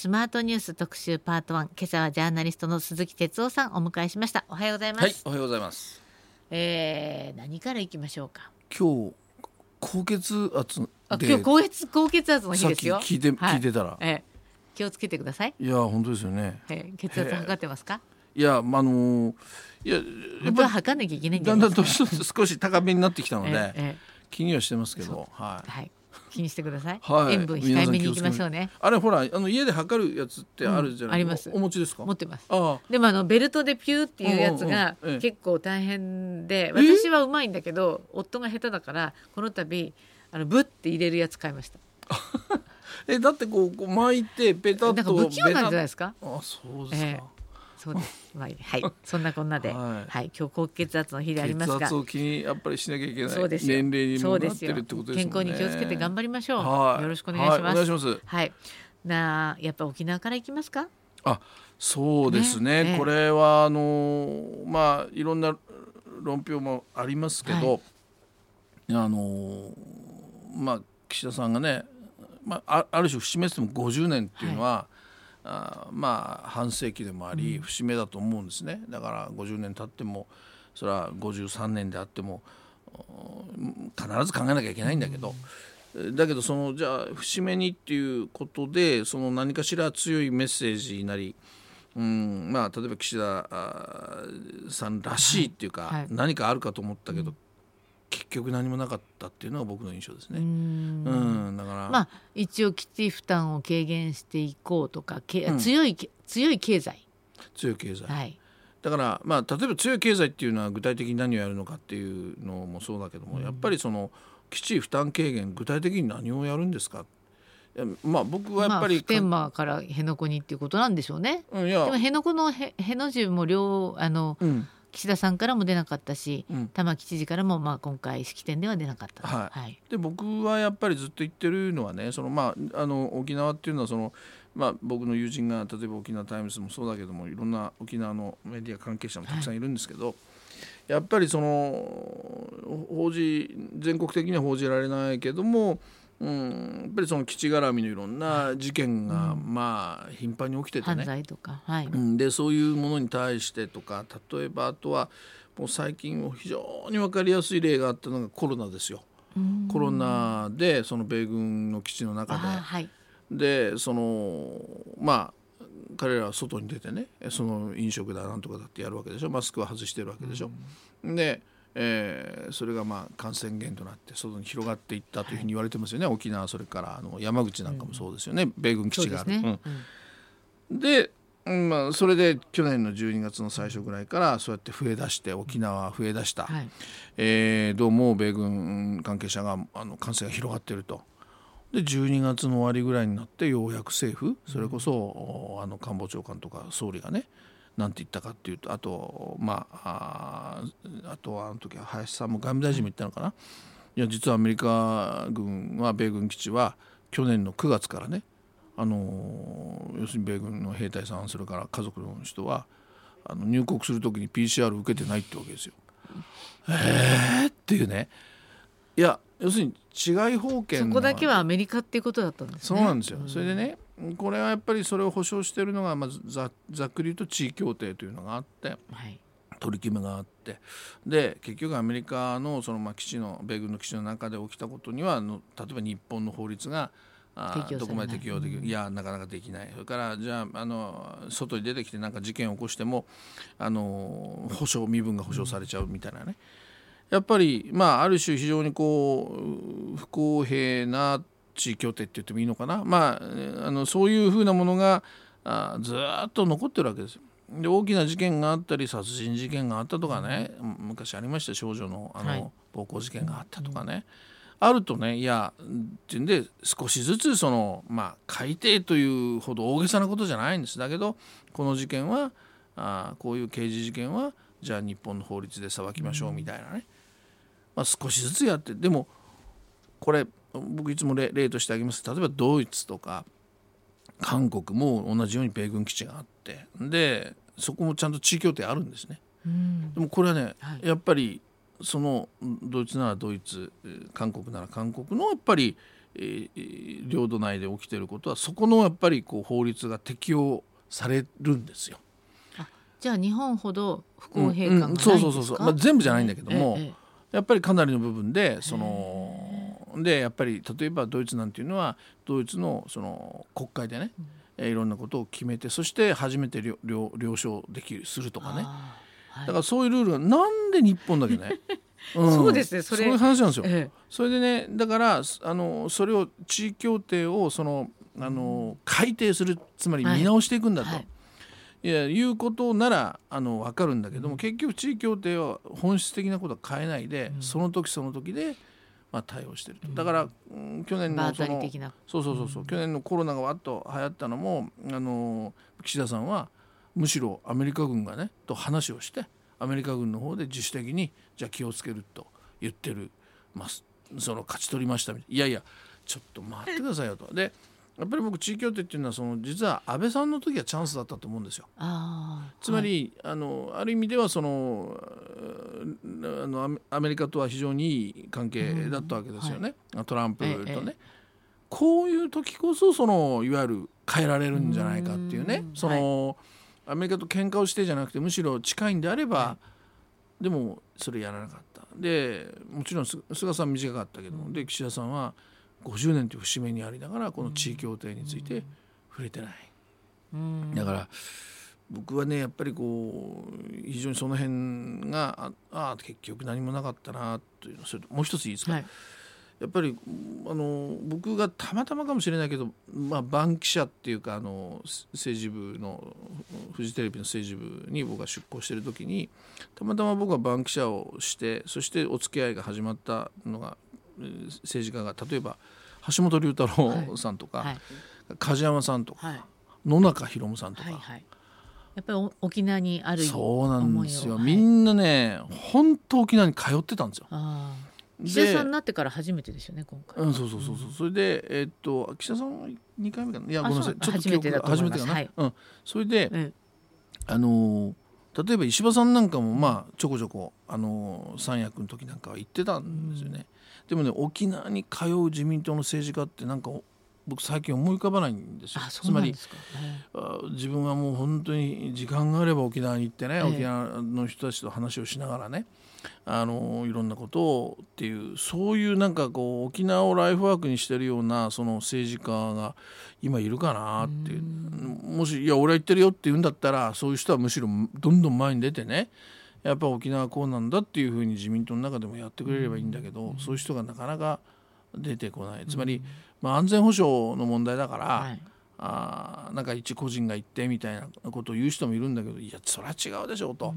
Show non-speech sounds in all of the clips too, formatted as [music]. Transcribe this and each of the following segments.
スマートニュース特集パート1今朝はジャーナリストの鈴木哲夫さんお迎えしました。おはようございます、はい、おはようございます。えー、何からいきましょうか？今日高血圧で。あ今日高血高血圧の日ですよ。き聞いて、はい。聞いてたら、ええ。気をつけてください、いや本当ですよね。ええ血圧測ってますか？いやまああのーいやや本当はっぱ測んなきゃいけないんじだんだんと少し高めになってきたので、えええ気にはしてますけど、はえはい気にしてください、い。はい。塩分控えめにいきましょうね。あれほらあの家で測るやつってあるじゃない、うん。あります。おお持ちですか？持ってます。あでもあのベルトでピューっていうやつがうんうんうん。ええ。結構大変でえ？私はうまいんだけど夫が下手だからこの度あのブッて入れるやつ買いました。[laughs] あ。えだってこうこう巻いてペタッとなんか不器用なんじゃないベですか？タあそうですか。えそうです。まあ、はい、そんなこんなで、ははいい、今日高血圧の日でありますが血圧。を気にやっぱりしなきゃいけないそうですよ年齢にもなってるってことですね。健康に気をつけて頑張りましょう。はいよろしくお願いします。はいお願いします。はい。なあ、やっぱ沖縄から行きますか？あそうですねねええこれはあのまあいろんな論評もありますけど、あのまあ岸田さんがね、まあ、あある種節目っても50年っていうのは、あまあ半世紀でもあり節目だと思うんですね。だから50年経ってもそれは53年であってもうん必ず考えなきゃいけないんだけど、だけどそのじゃあ節目にっていうことでその何かしら強いメッセージなり、うんまあ、例えば岸田さんらしいっていうか、何かあるかと思ったけど、結局何もなかったっていうのが僕の印象ですうね。んうんだから、まあ、一応基地負担を軽減していこうとか、けうん強いけ、強い経済。強い経済、はい。だから、まあ、例えば強い経済っていうのは具体的に何をやるのかっていうのもそうだけども、やっぱりその基地負担軽減具体的に何をやるんですか？まあ僕はやっぱり、ま天間から辺野古にっていうことなんでしょうね。うんいやでも辺野古のへ辺野重も両あのうん岸田さんからも出なかったし、うん玉城知事からもまあ今回式典では出なかった。はいはい。で僕はやっぱりずっと言ってるのはねその、まあ、あの沖縄っていうのはその、まあ、僕の友人が例えば沖縄タイムズもそうだけどもいろんな沖縄のメディア関係者もたくさんいるんですけど、やっぱりその報じ全国的には報じられないけども、うん、やっぱりその基地絡みのいろんな事件が、まあ頻繁に起きてて犯ね。罪とか。はい。うんでそういうものに対してとか例えばあとはもう最近非常に分かりやすい例があったのがコロナですよ。うんコロナでその米軍の基地の中あはい。ででそのまあ彼らは外に出てねその飲食だなんとかだってやるわけでしょマスクは外してるわけでしょ。で、えーそれがまあ感染源となって外に広がっていったというふうに言われてますよね、沖縄それからあの山口なんかもそうですよね、米軍基地がある。でで、うんまあ、それで去年の12月の最初ぐらいからそうやって増えだして沖縄は増えだした、はい。えーどうも米軍関係者があの感染が広がっていると。で12月の終わりぐらいになってようやく政府それこそ、おあの官房長官とか総理がねなんて言ったかっていうとあとまあああとはあの時は林さんも外務大臣も言ったのかな、いや実はアメリカ軍は米軍基地は去年の9月からねあの要するに米軍の兵隊さんそれから家族の人はあの入国する時に PCR 受けてないってわけですよ。えーっていうねいや要するに違い保険のそこだけはアメリカっていうことだったんですね。そうなんですよ、それでねこれはやっぱりそれを保障しているのがまずざざっくり言うと地位協定というのがあってはい。取り決めがあってで結局アメリカのそのまあ基地の米軍の基地の中で起きたことにはあの例えば日本の法律がどこまで適用できる、いやなかなかできない。それからじゃああの外に出てきてなんか事件を起こしてもあの保証身分が保証されちゃうみたいなね、やっぱりまあある種非常にこう不公平な地位協定って言ってもいいのかな、まあ、あのそういうふうなものがあずーっと残ってるわけですよ。で大きな事件があったり殺人事件があったとかね昔ありました少女のあの、はい。暴行事件があったとかね、あるとねいやっていうんで少しずつそのまあ改定というほど大げさなことじゃないんです。だけどこの事件はあこういう刑事事件はじゃあ日本の法律で裁きましょうみたいなね、まあ、少しずつやってでもこれ僕いつも例例としてあげます。例えばドイツとか韓国も同じように米軍基地があってでそこもちゃんと地位協定あるんですね。うん。でもこれはね、はい。やっぱりそのドイツならドイツえー韓国なら韓国のやっぱり、えー領土内で起きてることはそこのやっぱりこう法律が適用されるんですよ。じゃあ日本ほど不公平感がないんですか、そうそうそうそう、まあ、全部じゃないんだけども、えええやっぱりかなりの部分でそのでやっぱり例えばドイツなんていうのはドイツのその国会でね、えーいろんなことを決めてそして初めて了承できるするとかね。はい。だからそういうルールがなんで日本だけね、[laughs] ん。そうですねそれ。そういう話なんですよ。えそれでねだからあのそれを地位協定をそのあの改定するつまり見直していくんだと、はい。い、やいうことならあの分かるんだけども、結局地位協定は本質的なことは変えないで、その時その時で、まあ、対応してると。だから、うん去年のそのそうそうそうそう、去年のコロナがわっと流行ったのもあの岸田さんはむしろアメリカ軍がねと話をしてアメリカ軍の方で自主的にじゃあ気をつけると言ってる、まあ、その勝ち取りましたみたいな。いやいやちょっと待ってくださいよと。でやっぱり僕地位協定っていうのはその実は安倍さんの時はチャンスだったと思うんですよ。つまり、あのある意味ではそのあのアメリカとは非常にいい関係だったわけですよね、トランプとね、えええこういう時こそそのいわゆる変えられるんじゃないかっていうね。うん。その、アメリカと喧嘩をしてじゃなくてむしろ近いんであれば、でもそれやらなかった。でもちろんす菅さん短かったけど、で岸田さんは50年という節目にありながらこの地位協定について触れてない。うん。だから僕はねやっぱりこう非常にその辺がああ結局何もなかったなというのそれともう一ついいですか、はい。やっぱりあの僕がたまたまかもしれないけど、まあ、バン記者っていうかあの政治部のフジテレビの政治部に僕が出向してる時にたまたま僕はバン記者をしてそしてお付き合いが始まったのがえー政治家が例えば橋本龍太郎さんとか、はい。梶山さんとか、はい。野中宏夢さんとか。はいはい。やっぱりお沖縄にあるそうなんですよ、みんなね本当沖縄に通ってたんですよ。岸田さんになってから初めてですよね今回うん、そうそうそうそう、それでえーっと岸田さんは2回目かな？いやごめんなさい。ちょっと初めてだと思います。記憶が初めてかな、はい。うん、それで、えあのー例えば石破さんなんかもまあちょこちょこ、あの三役の時なんかは行ってたんですよね、でもね沖縄に通う自民党の政治家ってなんか僕最近思い浮かばないんですよ。つまりえあ自分はもう本当に時間があれば沖縄に行ってね、ええ。沖縄の人たちと話をしながらねあのいろんなことをっていうそういうなんかこう沖縄をライフワークにしてるようなその政治家が今いるかなっていう。もしいや俺は言ってるよって言うんだったらそういう人はむしろどんどん前に出てねやっぱ沖縄はこうなんだっていうふうに自民党の中でもやってくれればいいんだけど、そういう人がなかなか出てこない。つまり、まあ、安全保障の問題だから、はい。あーなんか一個人が言ってみたいなことを言う人もいるんだけどいやそれは違うでしょうと、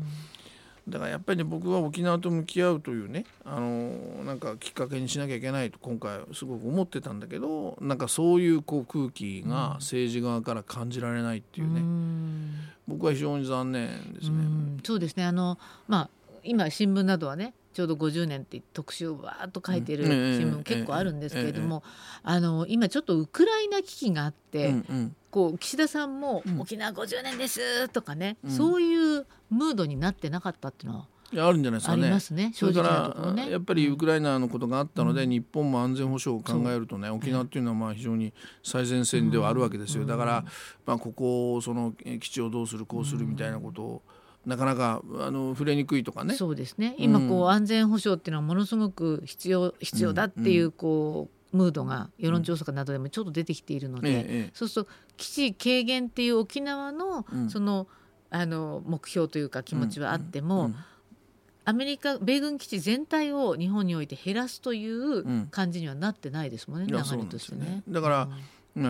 だからやっぱりね僕は沖縄と向き合うというね、あのーなんかきっかけにしなきゃいけないと今回すごく思ってたんだけどなんかそういうこう空気が政治側から感じられないっていうね、うん。僕は非常に残念ですね。うん。そうですね。あのまあ今新聞などはねちょうど50年って特集をわーっと書いてる新聞結構あるんですけれども、あの今ちょっとウクライナ危機があって、うんうんこう岸田さんもうん沖縄50年ですとかね、うんそういうムードになってなかったっていうのはあるんじゃないですかね。ありますねそれか正直なところね。らやっぱりウクライナのことがあったので、うん日本も安全保障を考えるとね沖縄っていうのはまあ非常に最前線ではあるわけですよ、だから、まあ、ここをそのえ基地をどうするこうするみたいなことを、なかなかあの触れにくいとかね。そうですね。今こう、うん。安全保障っていうのはものすごく必要必要だっていうこう、ムードが世論調査などでもちょっと出てきているので、ええええ。そうすると基地軽減っていう沖縄のうん。その,、あの目標というか気持ちはあっても、うんアメリカ米軍基地全体を日本において減らすといううん。感じにはなってないですもんね、流れとしてね。ね。だからまあ、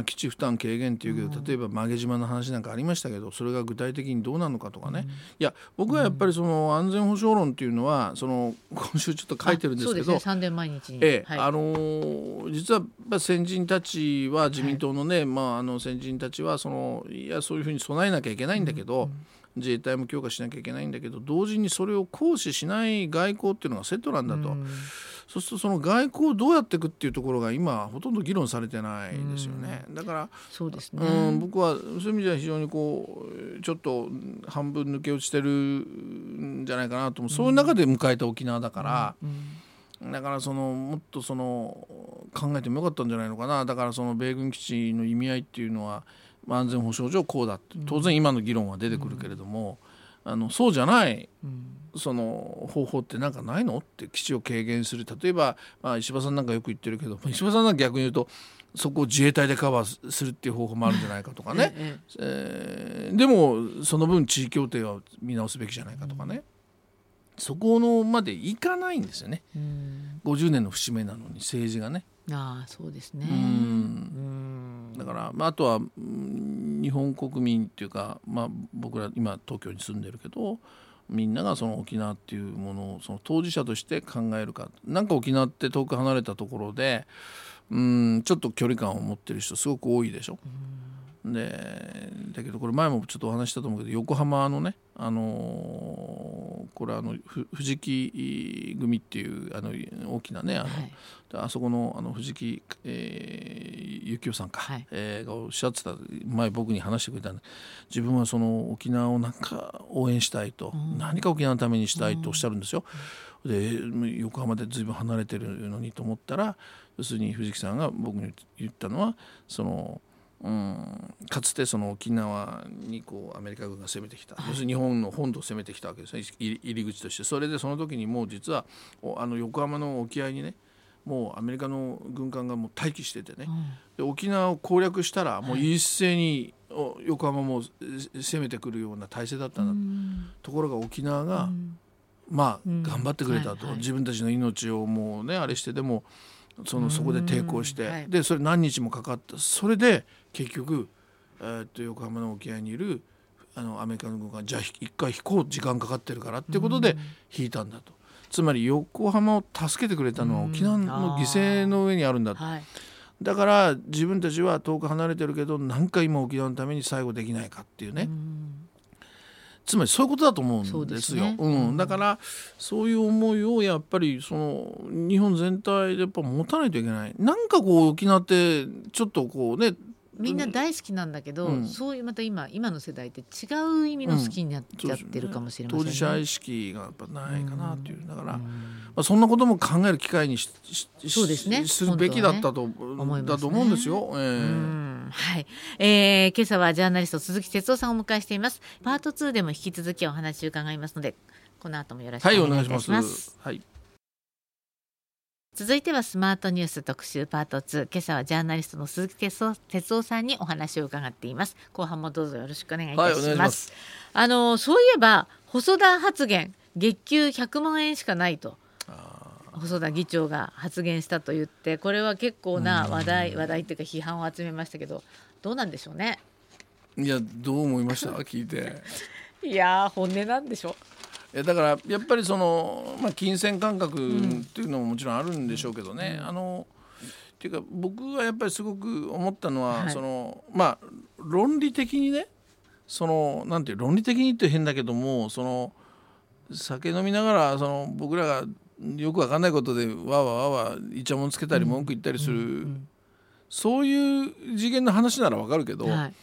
基地負担軽減っていうけど、うん。例えば曲げ島の話なんかありましたけどそれが具体的にどうなのかとかね、いや僕はやっぱりその安全保障論っていうのはその今週ちょっと書いてるんですけどええはい。あのー実は先人たちは自民党のね、まあ、あの先人たちはそのいやそういうふうに備えなきゃいけないんだけど、自衛隊も強化しなきゃいけないんだけど同時にそれを行使しない外交っていうのがセットなんだと、うんそうするとその外交をどうやっていくっていうところが今ほとんど議論されてないですよね。だからそうですね、うん、僕はそういう意味では非常にこうちょっと半分抜け落ちてるんじゃないかなと思う、そういう中で迎えた沖縄だから、うん。だからそのもっとその考えてもよかったんじゃないのかな。だからその米軍基地の意味合いっていうのは、まあ、安全保障上こうだって当然今の議論は出てくるけれども、あのそうじゃないその方法ってなんかないのって基地を軽減する。例えば、まあ、石破さんなんかよく言ってるけど石破さんなんか逆に言うとそこを自衛隊でカバーするっていう方法もあるんじゃないかとかね、えええー、でもその分地位協定は見直すべきじゃないかとかね、うん、そこのまでいかないんですよね、うん、50年の節目なのに政治がね。あそうですね。うん。だから、まあ、あとは日本国民っていうか、まあ、僕ら今東京に住んでるけどみんながその沖縄っていうものをその当事者として考えるか。なんか沖縄って遠く離れたところでうんちょっと距離感を持ってる人すごく多いでしょ。でだけどこれ前もちょっとお話したと思うけど横浜のね、あのー、これあの藤木組っていうあの大きなねあの、はい、あそこのあの藤木、えー、幸男さんか、はい、えー、がおっしゃってた前僕に話してくれたんで自分はその沖縄をなんか応援したいと、うん、何か沖縄のためにしたいとおっしゃるんですよ。で横浜で随分離れてるのにと思ったら要するに藤木さんが僕に言ったのはその。うん、かつてその沖縄にこうアメリカ軍が攻めてきた、はい、要するに日本の本土を攻めてきたわけですね。入り口として。それでその時にもう実はあの横浜の沖合にねもうアメリカの軍艦がもう待機しててね、うん、で沖縄を攻略したらもう一斉に横浜も攻めてくるような体制だったんだ、うん、ところが沖縄が、うん、まあ頑張ってくれたと、自分たちの命をもうねあれしてでもそのそこで抵抗して、はい、でそれ何日もかかった。それで結局、えー、っと横浜の沖合にいるあのアメリカの軍がじゃあ一回引こう時間かかってるからっていうことで引いたんだと。つまり横浜を助けてくれたのは沖縄の犠牲の上にあるんだと、はい、だから自分たちは遠く離れてるけど何か今沖縄のために最後できないかっていうね、つまりそういうことだと思うんですよ。うすね、うん、だからそういう思いをやっぱりその日本全体でやっぱ持たないといけない。なんかこう沖縄ってちょっとこうねみんな大好きなんだけど、うん、そういうまた今今の世代って違う意味の好きになっちゃってるかもしれませんね。ね当事者意識がやっぱないかなっていう、だから、まあ、そんなことも考える機会にしそうです、ね、するべきだったと、ね、だと思うんですよ。えー、はい、えー、今朝はジャーナリスト鈴木哲夫さんをお迎えしています。パート2でも引き続きお話を伺いますのでこの後もよろしくお願いします。はい、お願いします。はい続いてはスマートニュース特集パート2今朝はジャーナリストの鈴木哲夫さんにお話を伺っています。後半もどうぞよろしくお願いいたします。はい、ます。あのそういえば細田発言月給100万円しかないと細田議長が発言したと言ってこれは結構な話題話題っていうか批判を集めましたけどどうなんでしょうね？いやどう思いました？聞いて。[laughs] いや本音なんでしょだからやっぱりその、まあ、金銭感覚っていうのももちろんあるんでしょうけどね、うん、あのっていうか僕はやっぱりすごく思ったのは、はい、そのまあ論理的にねそのなんていう論理的にって変だけどもその酒飲みながらその僕らがよくわかんないことでわわわわいちゃもんつけたり文句言ったりする、うんうんうん、そういう次元の話ならわかるけど。はい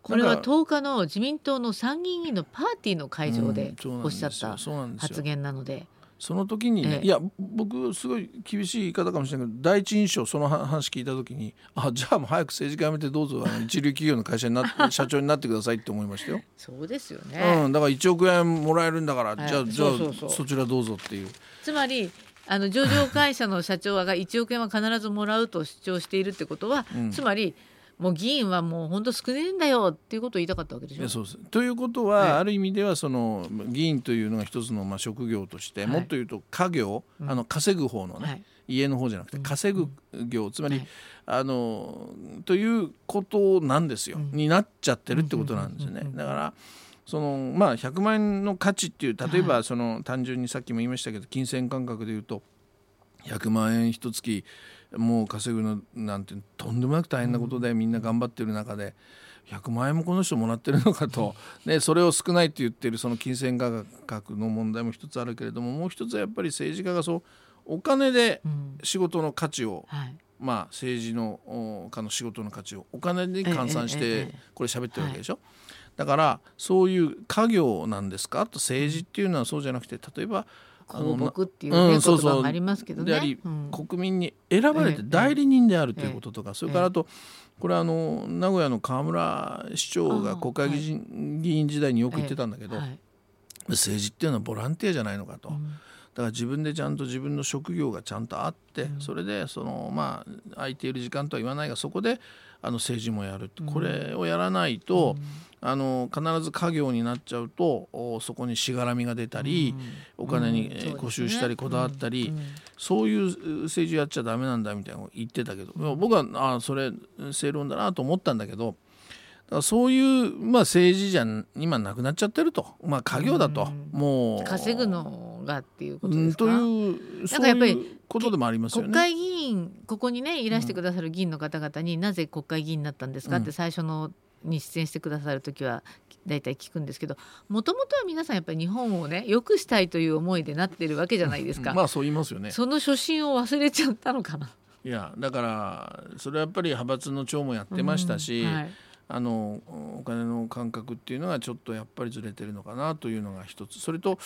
これは10日の自民党の参議院議員のパーティーの会場でおっしゃった発言なので。その時にね、ええ、いや僕すごい厳しい言い方かもしれないけど第一印象その話聞いた時にあじゃあもう早く政治家辞めてどうぞあの [laughs] 一流企業の会社になって社長になってくださいって思いましたよ。そうですよね、うん、だから1億円もらえるんだから、はい、じゃあじゃあそちらどうぞっていう。つまりあの上場会社の社長が1億円は必ずもらうと主張しているってことは、うん、つまりもう議員はもう本当少ねえんだよっていうことを言いたかったわけでしょ。そうです。ということは、はい、ある意味ではその議員というのが一つのまあ職業として、はい、もっと言うと家業、あの稼ぐ方のね、はい、家の方じゃなくて稼ぐ業、つまり、あのということなんですよ、になっちゃってるってことなんですよね。だからそのまあ100万円の価値っていう例えばその単純にさっきも言いましたけど金銭感覚で言うと100万円一月もう稼ぐのなんてとんでもなく大変なことでみんな頑張ってる中で100万円もこの人もらってるのかと、[laughs] ね、それを少ないって言ってるその金銭価格の問題も一つあるけれどももう一つはやっぱり政治家がそうお金で仕事の価値を、うんはい。まあ、政治の家の仕事の価値をお金に換算してこれ喋ってるわけでしょ？だからそういう家業なんですか？と政治っていうのはそうじゃなくて例えば公僕っていうね、うん、そうそありますけどね。うん、国民に選ばれて代理人であるということとか、それからあと、これあの名古屋の河村市長が国会議員,、議員時代によく言ってたんだけど、政治っていうのはボランティアじゃないのかと。だから自分でちゃんと自分の職業がちゃんとあって、それでそのまあ空いている時間とは言わないがそこであの政治もやる、これをやらないと、あの必ず家業になっちゃうとそこにしがらみが出たり、お金に固執したりこだわったり、そういう政治やっちゃダメなんだみたいなのを言ってたけど、僕はあそれ正論だなと思ったんだけど。だからそういう、まあ、政治じゃ今なくなっちゃってると、まあ、家業だと、もう。稼ぐのがっていうことですか、というそういうことでもありますよね。国会議員ここにねいらしてくださる議員の方々に、なぜ国会議員になったんですかって最初のに出演してくださる時は大体聞くんですけどもともとは皆さんやっぱり日本をね良くしたいという思いでなってるわけじゃないですか。まあそう言いますよね。その初心を忘れちゃったのかな。いやだからそれはやっぱり派閥の長もやってましたし、うんはい、あのお金の感覚っていうのがちょっとやっぱりずれてるのかなというのが一つ。それと、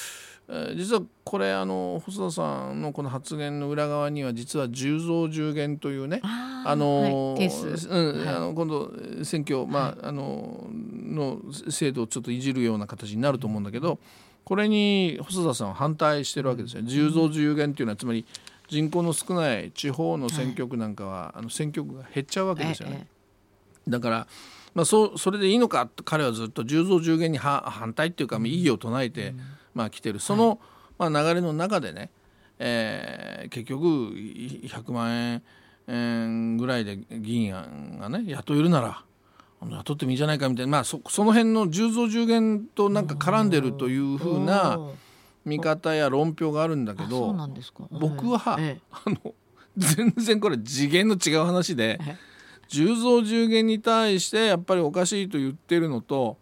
えー、実はこれあの細田さんのこの発言の裏側には実は10増10減というねあの、はいうんはい、あの今度選挙、まああのの制度をちょっといじるような形になると思うんだけどこれに細田さんは反対してるわけですよ。10増10減っていうのはつまり人口の少ない地方の選挙区なんかは、あの選挙区が減っちゃうわけですよね。だからまあ、そそれでいいのかと彼はずっと10増10減に反対っていうか、まあ、異議を唱えて、うん、まあ、来てる。その、まあ、流れの中でね、えー、結局100万円ぐらいで議員がね雇えるなら雇ってもいいじゃないかみたいな、まあ、そその辺の10増10減となんか絡んでるというふうな見方や論評があるんだけど僕は、ええ、あの全然これ次元の違う話で。10増10減に対してやっぱりおかしいと言ってるのと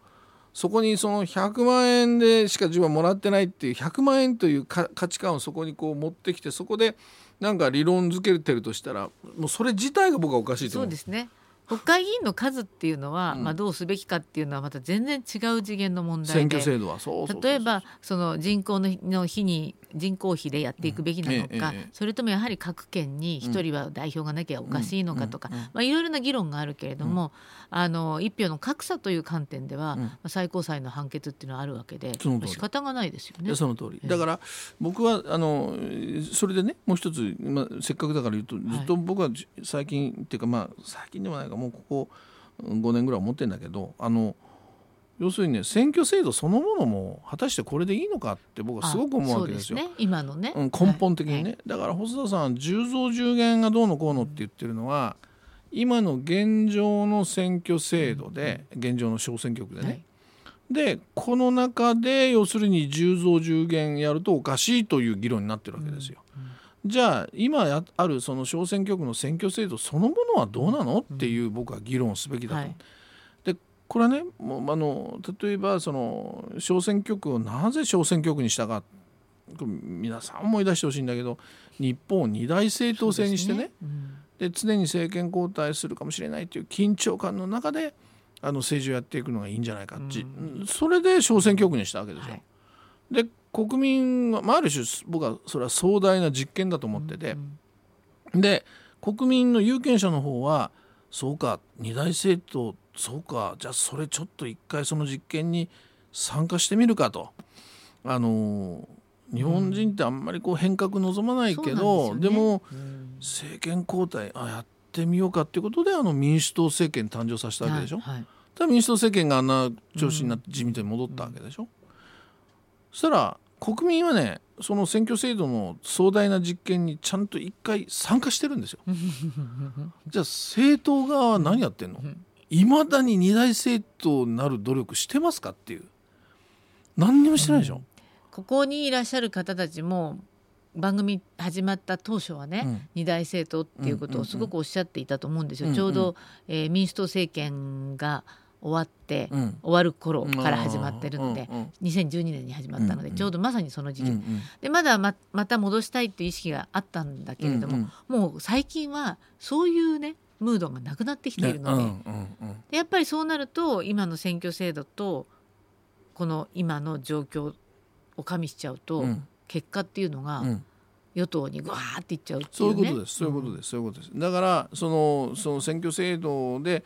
そこにその100万円でしか自分はもらってないっていう100万円という価値観をそこにこう持ってきてそこでなんか理論づけてるとしたらもうそれ自体が僕はおかしいと思う。そうですね国会議員の数っていうのは、うん、まあ、どうすべきかっていうのはまた全然違う次元の問題で。選挙制度はそう例えばその人口の日に人口比でやっていくべきなのか、うんええ、それともやはり各県に1人は代表がなきゃおかしいのかとか、まあ、いろいろな議論があるけれども、あの一票の格差という観点では、まあ、最高裁の判決っていうのはあるわけで仕方がないですよね。その通り。だから僕はあのそれでねもう一つ、まあ、せっかくだから言うとずっと僕は最近、はい、っていうかまあ最近でもないかもうここ5年ぐらい思ってるんだけどあの要するにね選挙制度そのものも果たしてこれでいいのかって僕はすごく思うわけですよ。すね、今のね、うん、根本的にね、はい、だから細田さん10増10減がどうのこうのって言ってるのは今の現状の選挙制度で、現状の小選挙区でね、はい、でこの中で要するに10増10減やるとおかしいという議論になってるわけですよ。うん、じゃあ今あるその小選挙区の選挙制度そのものはどうなの？っていう僕は議論すべきだと。はい。これはねもうあの例えばその小選挙区をなぜ小選挙区にしたか皆さん思い出してほしいんだけど日本を二大政党制にしてね。で、ね。うん、常に政権交代するかもしれないという緊張感の中であの政治をやっていくのがいいんじゃないかって、うん、それで小選挙区にしたわけですよ。はい、で国民は、まあ、ある種僕はそれは壮大な実験だと思ってて、うん、で国民の有権者の方はそうか二大政党そうかじゃあそれちょっと一回その実験に参加してみるかと。あの日本人ってあんまりこう変革望まないけど、うん、で、ね,、も、政権交代あやってみようかっていうことであの民主党政権誕生させたわけでしょ？はいはい、民主党政権があんな調子になって自民党に戻ったわけでしょ？うん、そしたら国民はねその選挙制度の壮大な実験にちゃんと一回参加してるんですよ。[laughs] じゃあ政党側は何やってんの、いまだに二大政党になる努力してますかっていう何にもしてないでしょ、うん、ここにいらっしゃる方たちも番組始まった当初はね、うん、二大政党っていうことをすごくおっしゃっていたと思うんですよ、うんうん、ちょうど、えー、民主党政権が終わって、うん、終わる頃から始まってるので、うん、2012年に始まったので、うん、ちょうどまさにその時期、うん、でまだままた戻したいっていう意識があったんだけれども、もう最近はそういうねムードがなくなってきているので,、でやっぱりそうなると今の選挙制度とこの今の状況を加味しちゃうと、結果っていうのが、うん与党にぐわーっていっちゃうっていそううね。いうことです。そういうことです。そういうことです。だからそのその選挙制度で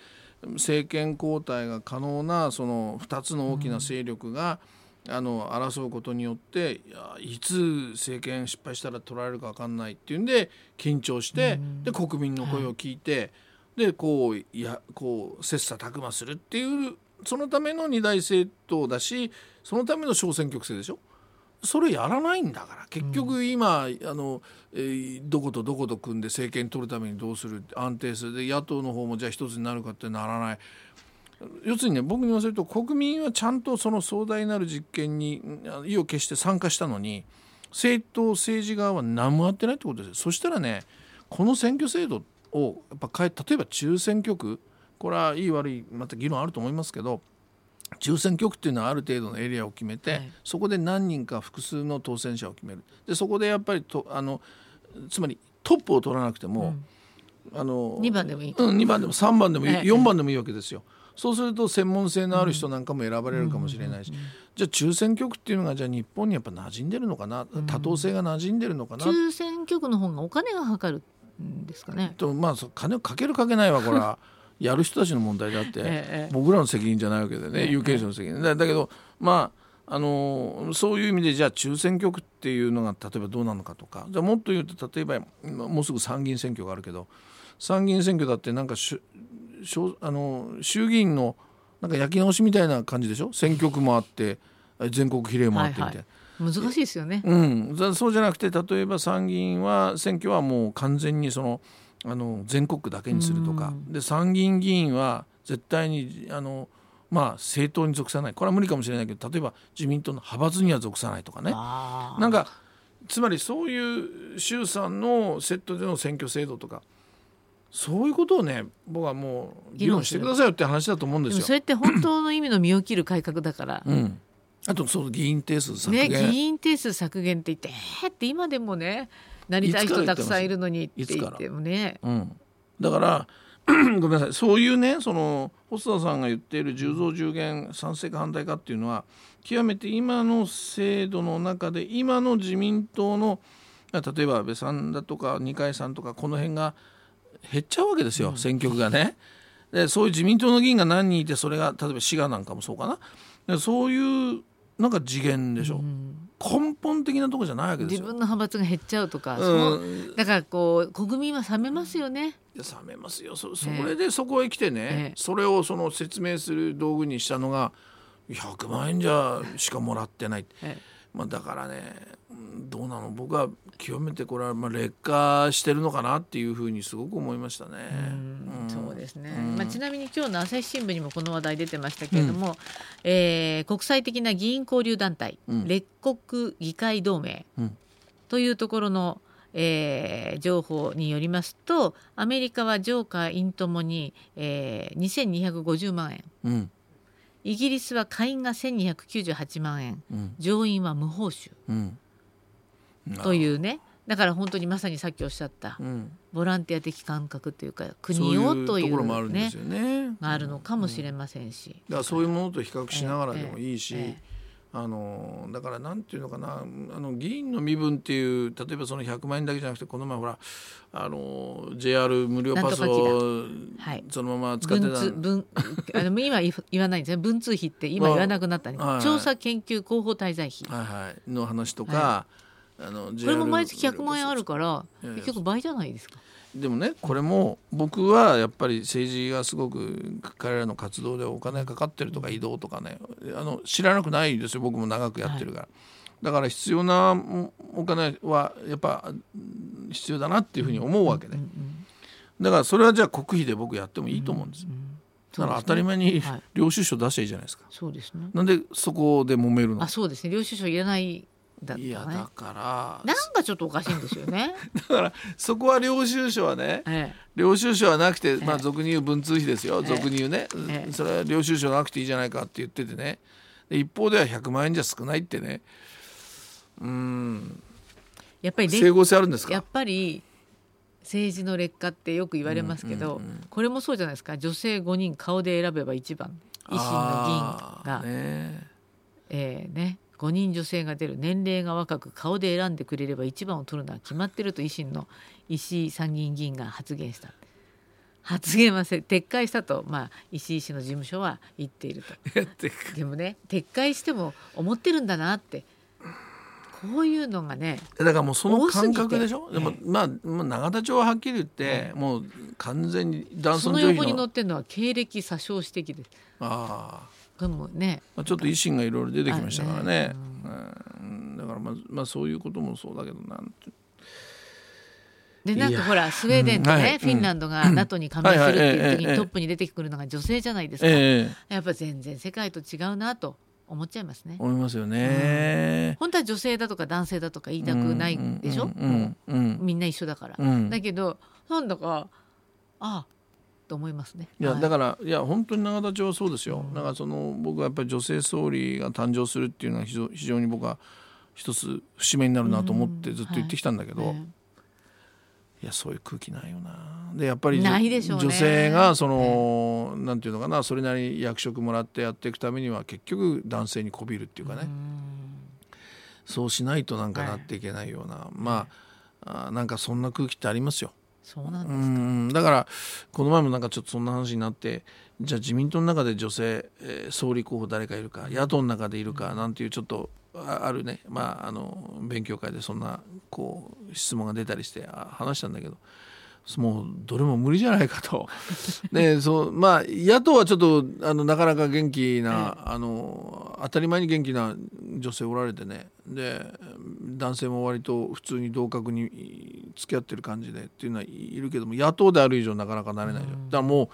政権交代が可能なその2つの大きな勢力が、あの争うことによっていやいつ政権失敗したら取られるか分かんないっていうんで緊張して、で国民の声を聞いて、でこういやこう切磋琢磨するっていうそのための二大政党だしそのための小選挙区制でしょ。それやらないんだから。結局今、あのえーどことどこと組んで政権取るためにどうする安定する。で野党の方もじゃあ一つになるかってならない。要するにね僕に言わせると国民はちゃんとその壮大なる実験にうん意を決して参加したのに政党政治側は何もやってないってことですよ。そしたらねこの選挙制度をやっぱ変え例えば中選挙区。これはいい悪いまた議論あると思いますけど中選挙区っていうのはある程度のエリアを決めて、はい。そこで何人か複数の当選者を決める。でそこでやっぱりとあのつまりトップを取らなくても、あの2番でもいいうん、2番でも3番でもいい、ええ4番でもいいわけですよ。そうすると専門性のある人なんかも選ばれるかもしれないし、じゃあ中選挙区っていうのがじゃあ日本にやっぱ馴染んでるのかな、多党性が馴染んでるのかな、中選挙区の方がお金がかかるんですかね。とまあそう金をかけるかけないはこれは [laughs] やる人たちの問題であって、ええ僕らの責任じゃないわけでね、ええ有権者の責任。だだけどまああのそういう意味でじゃあ中選挙区っていうのが例えばどうなのかとかじゃあもっと言うと例えば今もうすぐ参議院選挙があるけど参議院選挙だってなんかしゅしょあの衆議院のなんか焼き直しみたいな感じでしょ？選挙区もあって全国比例もあってみたいな。難しいですよね。うん、ざそうじゃなくて例えば参議院は選挙はもう完全にそのあの全国区だけにするとか、で参議院議員は絶対にあの、まあ、政党に属さない。これは無理かもしれないけど例えば自民党の派閥には属さないとかね。なんかつまりそういう衆参のセットでの選挙制度とかそういうことをね僕はもう議論してくださいよって話だと思うんですもそれって [coughs] 本当の意味の身を切る改革だから。うん、あとその議員定数削ね、減、議員定数削減って言ってえーって今でもねなりたい人たくさんいるのにって言ってもね。うん、だから [clears throat] ごめんなさい。そういうねその細田さんが言っている10増10減賛成か反対かっていうのは極めて今の制度の中で今の自民党の例えば安倍さんだとか二階さんとかこの辺が減っちゃうわけですよ、選挙区がね。でそういう自民党の議員が何人いてそれが例えば滋賀なんかもそうかな。でそういうなんか次元でしょ、根本的なとこじゃないわけですよ。自分の派閥が減っちゃうとか、うん。だからこう国民は冷めますよね。冷めますよ。そそれでそこへ来てね、ええ。それをその説明する道具にしたのが100万円じゃしかもらってない、えまあ、だからねうんどうなの？僕は極めてこれはまあ劣化してるのかなっていうふうにすごく思いましたね。うんそうですね、うん。まあ、ちなみに今日の朝日新聞にもこの話題出てましたけれども、えー国際的な議員交流団体、うん。列国議会同盟うん。というところの、えー情報によりますとアメリカは上下院ともに、えー、2250万円うんイギリスは下院が1298万円。うん。上院は無報酬。うん。というね。だから本当にまさにさっきおっしゃった。うん。ボランティア的感覚というか国いをというところもあるうんねですよね。があるのかもしれませんし、だからそういうものと比較しながらでもいいし、ええええあのだからなんていうのかなあの議員の身分っていう例えばその100万円だけじゃなくてこの前ほらあの JR 無料パスをとはい。そのまま使ってた。文通文あの今言言わないんですね。文通費って今 [laughs] 言わなくなったね、まあはい調査研究広報滞在費。はいはい。の話とか、あのこれも毎月100万円あるからええ。結局倍じゃないですか。でもねこれも僕はやっぱり政治がすごく彼らの活動でお金がかかってるとか移動とかねあの知らなくないですよ。僕も長くやってるから、だから必要なおお金はやっぱうん必要だなっていうふうに思うわけで、だからそれはじゃあ国費で僕やってもいいと思うんです。よ、だから当たり前にはい。領収書出しゃいいじゃないですか、そうですね。なんでそこで揉めるの？あそうですね。領収書いらないだったいやねだ。から。なんかちょっとおかしいんですよね。[laughs] だからそこは領収書はねえ領収書はなくて、まあええ俗に言う文通費ですよ、ええ。俗に言うね、ええ。それは領収書なくていいじゃないかって言っててね。で一方では100万円じゃ少ないってね。うん。えやっぱり劣整合性あるんですか？やっぱり政治の劣化ってよく言われますけど、うんうんうんこれもそうじゃないですか。女性5人顔で選べば一番。維新の議員が、ね。えーね5人女性が出る年齢が若く顔で選んでくれれば一番を取るのは決まってると維新の石井参議院議員が発言した。発言はせ撤回したと、まあ、石井氏の事務所は言っていると。[laughs] でもね撤回しても思ってるんだなって。こういうのがねだからもうその感覚でしょ？でも、まあ、まあ、永田町ははっきり言って、うん、もう完全に男尊女卑の。その横に載ってるのは経歴詐称指摘です。ああでもね、まあ、ちょっと維新がいろいろ出てきましたからね、ねうん、だからまあ、まあ、そういうこともそうだけどなんて。でなんかほらスウェーデンとね、はい、フィンランドが NATO に加盟するっていう時にトップに出てくるのが女性じゃないですか、えー、やっぱ全然世界と違うなと思っちゃいますね。思いますよね、うん、本当は女性だとか男性だとか言いたくないでしょ、うんうん、みんな一緒だから、だけどなんだかああと思いますね。いや、はい、だからいや本当に永田町はそうですよ。だからその僕はやっぱり女性総理が誕生するっていうのは非常非常に僕は一つ節目になるなと思ってずっと言ってきたんだけど、はい。いやそういう空気ないよな。でやっぱり、ね、女性がその、なんていうのかなそれなりに役職もらってやっていくためには結局男性にこびるっていうかね。そうしないとなんかなっていけないような、はい、まああなんかそんな空気ってありますよ。そうなんですだからこの前もなんかちょっとそんな話になってじゃあ自民党の中で女性、えー、総理候補誰かいるか野党の中でいるかなんていうちょっとあるね、まあ、あの勉強会でそんなこう質問が出たりして話したんだけどもうどれも無理じゃないかと。[laughs] でそうまあ野党はちょっとあのなかなか元気な、あの当たり前に元気な女性おられてね。で男性も割と普通に同格に付き合ってる感じでっていうのはいるけども野党である以上なかなかなれないじゃん。だからもう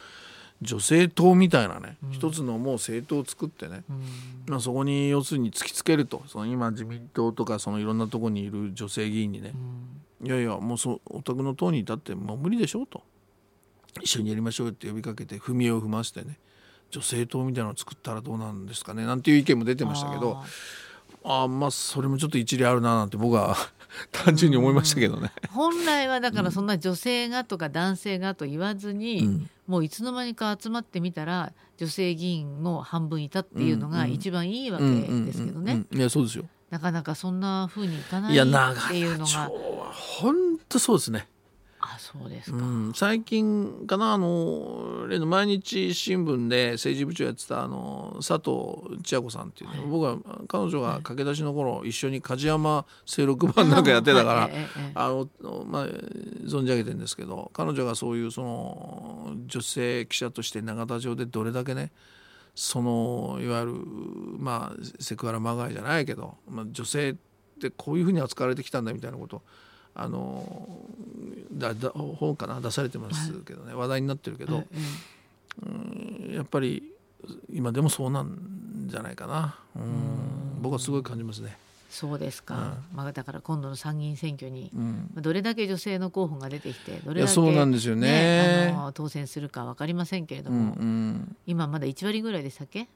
女性党みたいなね、うん、一つのもう政党を作ってね、うん、まあ、そこに要するに突きつけると。その今自民党とかそのいろんなところにいる女性議員にね、うん、いやいやもうそお宅の党にいたってもう無理でしょうと。一緒にやりましょうよって呼びかけて踏み絵を踏ましてね。女性党みたいなのを作ったらどうなんですかね。なんていう意見も出てましたけどああまあそれもちょっと一理あるななんて僕は [laughs] 単純に思いましたけどね。本来はだからそんな女性がとか男性がと言わずに、うん、もういつの間にか集まってみたら女性議員も半分いたっていうのが一番いいわけですけどね。いやそうですよ。なかなかそんなふうにいかないっていうのが。本当そうですね。あそうですか、うん、最近かなあの例の毎日新聞で政治部長やってたあの佐藤千夜子さんっていう、ねはい、僕は彼女が駆け出しの頃、一緒に梶山清六番なんかやってたから、[laughs] あのまあ、存じ上げてるんですけど彼女がそういうその女性記者として永田町でどれだけねそのいわゆるまあセクハラまがいじゃないけど、まあ、女性ってこういうふうに扱われてきたんだみたいなことあのだだ本かな？出されてますけどね、はい、話題になってるけど、はい、うんやっぱり今でもそうなんじゃないかな。うん。僕はすごい感じますね。そうですか、うん、まあ、だから今度の参議院選挙に、うん、どれだけ女性の候補が出てきてどれだけ、そうなんですよね、あの当選するか分かりませんけれども、うんうん、今まだ1割ぐらいでしたっけ？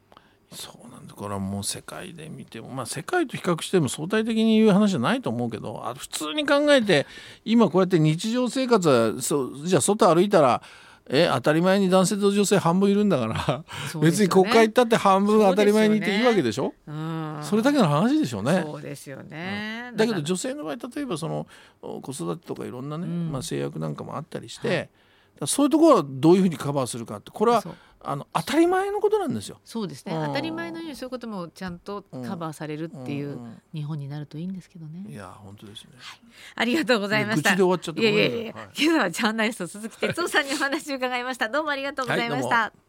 そうなんだ。これはもう世界で見てもまあ世界と比較しても相対的に言う話じゃないと思うけどあ普通に考えて今こうやって日常生活はそうじゃあ外歩いたらえ当たり前に男性と女性半分いるんだから、ね、別に国会行ったって半分当たり前にいていいわけでしょ？そ、ね,、それだけの話でしょうね。そうですよね、うん、だけど。女性の場合例えばその子育てとかいろんなね、うん、まあ、制約なんかもあったりして、はい、そういうところはどういうふうにカバーするかってこれはあの当たり前のことなんですよ。そうですね。当たり前のようにそういうこともちゃんとカバーされるっていう日本になるといいんですけどね。いや本当ですね、はい。ありがとうございました。ね、で終わっちゃった。いやいやいや、はい、今日はジャーナリスト鈴木哲夫さんにお話を伺いました。どうもありがとうございました。はい